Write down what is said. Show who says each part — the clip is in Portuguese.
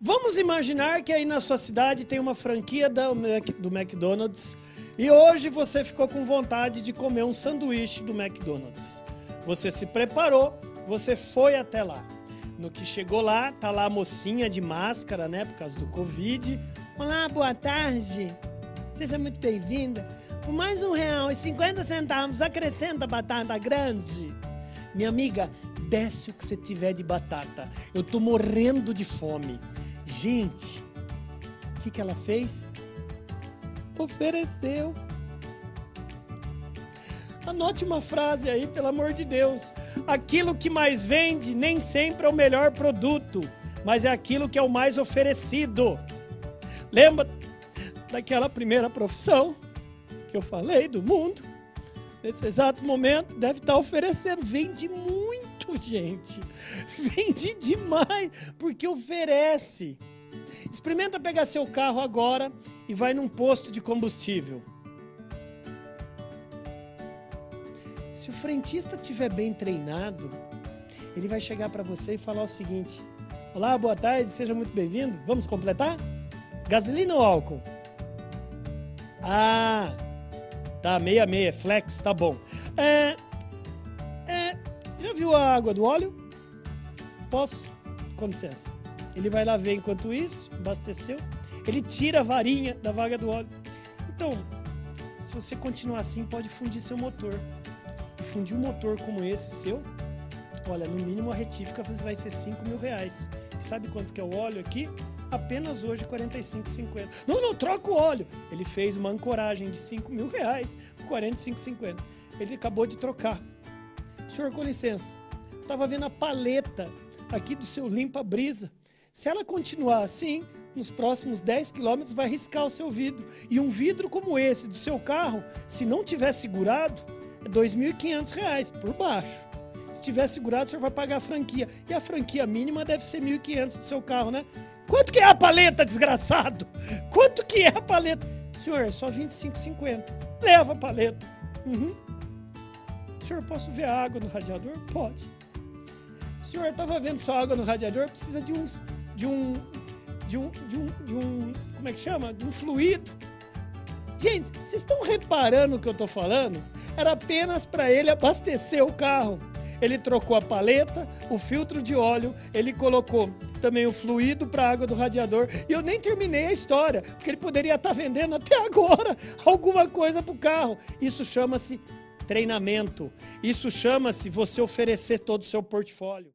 Speaker 1: Vamos imaginar que aí na sua cidade tem uma franquia do McDonald's e hoje você ficou com vontade de comer um sanduíche do McDonald's. Você se preparou, você foi até lá. No que chegou lá, tá lá a mocinha de máscara, né, por causa do Covid. Olá, boa tarde. Seja muito bem-vinda. Por mais um real e cinquenta centavos, acrescenta batata grande. Minha amiga, desce o que você tiver de batata. Eu tô morrendo de fome. Gente, o que, que ela fez? Ofereceu. Anote uma frase aí, pelo amor de Deus. Aquilo que mais vende nem sempre é o melhor produto, mas é aquilo que é o mais oferecido. Lembra daquela primeira profissão que eu falei do mundo? Nesse exato momento, deve estar oferecendo. Vende muito gente. Vende demais, porque oferece. Experimenta pegar seu carro agora e vai num posto de combustível. Se o frentista estiver bem treinado, ele vai chegar para você e falar o seguinte: Olá, boa tarde, seja muito bem-vindo. Vamos completar? Gasolina ou álcool? Ah, tá, meia meia, flex, tá bom. É, já viu a água do óleo? Posso? Com licença. Ele vai lá ver enquanto isso, abasteceu. Ele tira a varinha da vaga do óleo. Então, se você continuar assim, pode fundir seu motor. E fundir um motor como esse seu, olha, no mínimo a retífica vai ser 5 mil reais. Sabe quanto que é o óleo aqui? Apenas hoje 45,50. Não, não, troca o óleo. Ele fez uma ancoragem de 5 mil reais por 45,50. Ele acabou de trocar. Senhor, com licença. Estava vendo a paleta aqui do seu limpa-brisa. Se ela continuar assim, nos próximos 10 quilômetros vai riscar o seu vidro. E um vidro como esse do seu carro, se não tiver segurado, é R$ 2.500 por baixo. Se tiver segurado, o senhor vai pagar a franquia. E a franquia mínima deve ser 1.500 do seu carro, né? Quanto que é a paleta, desgraçado? Quanto que é a paleta? Senhor, é só 25,50. Leva a paleta. Uhum. Senhor, posso ver a água no radiador? Pode. Senhor, estava vendo só água no radiador, precisa de uns. de um. de um. de um. de um como é que chama? De um fluido. Gente, vocês estão reparando o que eu estou falando? Era apenas para ele abastecer o carro. Ele trocou a paleta, o filtro de óleo, ele colocou também o fluido para a água do radiador. E eu nem terminei a história, porque ele poderia estar tá vendendo até agora alguma coisa para o carro. Isso chama-se treinamento. Isso chama-se você oferecer todo o seu portfólio.